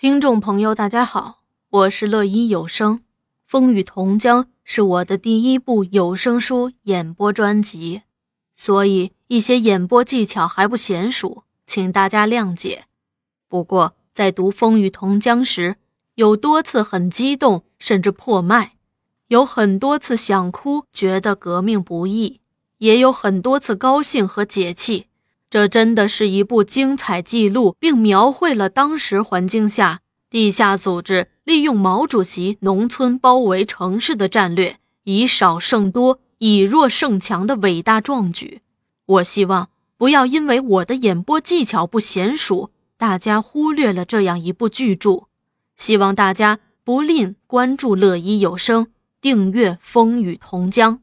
听众朋友，大家好，我是乐一有声，《风雨同江》是我的第一部有声书演播专辑，所以一些演播技巧还不娴熟，请大家谅解。不过在读《风雨同江》时，有多次很激动，甚至破麦；有很多次想哭，觉得革命不易；也有很多次高兴和解气。这真的是一部精彩记录，并描绘了当时环境下地下组织利用毛主席农村包围城市的战略，以少胜多，以弱胜强的伟大壮举。我希望不要因为我的演播技巧不娴熟，大家忽略了这样一部巨著。希望大家不吝关注乐一有声，订阅《风雨同江》。